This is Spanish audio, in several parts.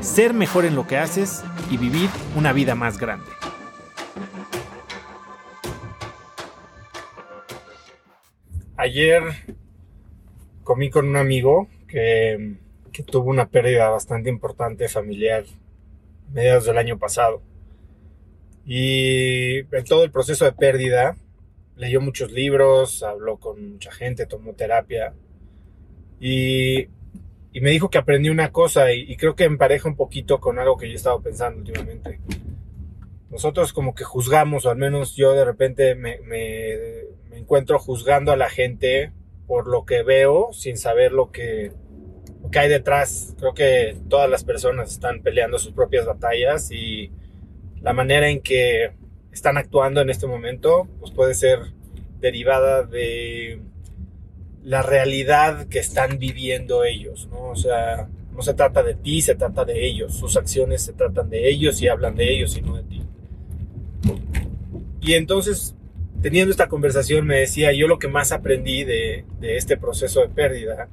ser mejor en lo que haces y vivir una vida más grande. Ayer comí con un amigo que, tuvo una pérdida bastante importante familiar mediados del año pasado. Y en todo el proceso de pérdida, leyó muchos libros, habló con mucha gente, tomó terapia. Y y me dijo que aprendí una cosa y, creo que empareja un poquito con algo que yo he estado pensando últimamente. Nosotros como que juzgamos, o al menos yo de repente me, encuentro juzgando a la gente por lo que veo sin saber lo que, que hay detrás. Creo que todas las personas están peleando sus propias batallas y la manera en que están actuando en este momento pues puede ser derivada de la realidad que están viviendo ellos, ¿no? O sea, no se trata de ti, se trata de ellos. Sus acciones se tratan de ellos y hablan de ellos y no de ti. Y entonces, teniendo esta conversación, me decía, yo lo que más aprendí de, de este proceso de pérdida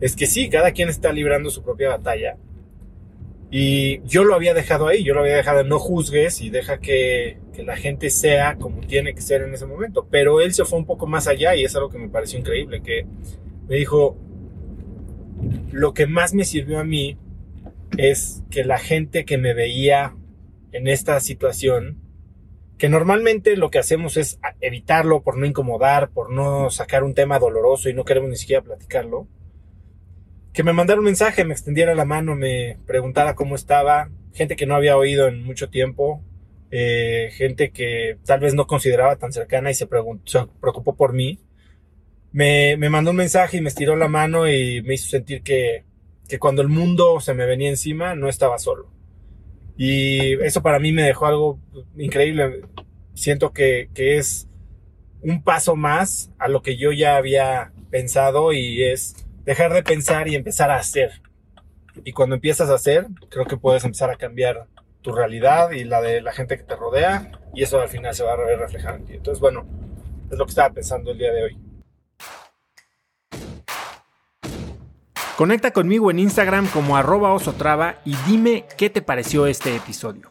es que sí, cada quien está librando su propia batalla, y yo lo había dejado ahí, yo lo había dejado, no juzgues y deja que, la gente sea como tiene que ser en ese momento. Pero él se fue un poco más allá y es algo que me pareció increíble, que me dijo, lo que más me sirvió a mí es que la gente que me veía en esta situación, que normalmente lo que hacemos es evitarlo por no incomodar, por no sacar un tema doloroso y no queremos ni siquiera platicarlo, que me mandara un mensaje, me extendiera la mano, me preguntara cómo estaba, gente que no había oído en mucho tiempo, eh, gente que tal vez no consideraba tan cercana y se, preocupó por mí. Me, me, mandó un mensaje y me estiró la mano y me hizo sentir que, que cuando el mundo se me venía encima no estaba solo. Y eso para mí me dejó algo increíble. Siento que, que es un paso más a lo que yo ya había pensado y es dejar de pensar y empezar a hacer. Y cuando empiezas a hacer, creo que puedes empezar a cambiar tu realidad y la de la gente que te rodea y eso al final se va a ver reflejado en ti. Entonces, bueno, es lo que estaba pensando el día de hoy. Conecta conmigo en Instagram como arroba osotrava y dime qué te pareció este episodio.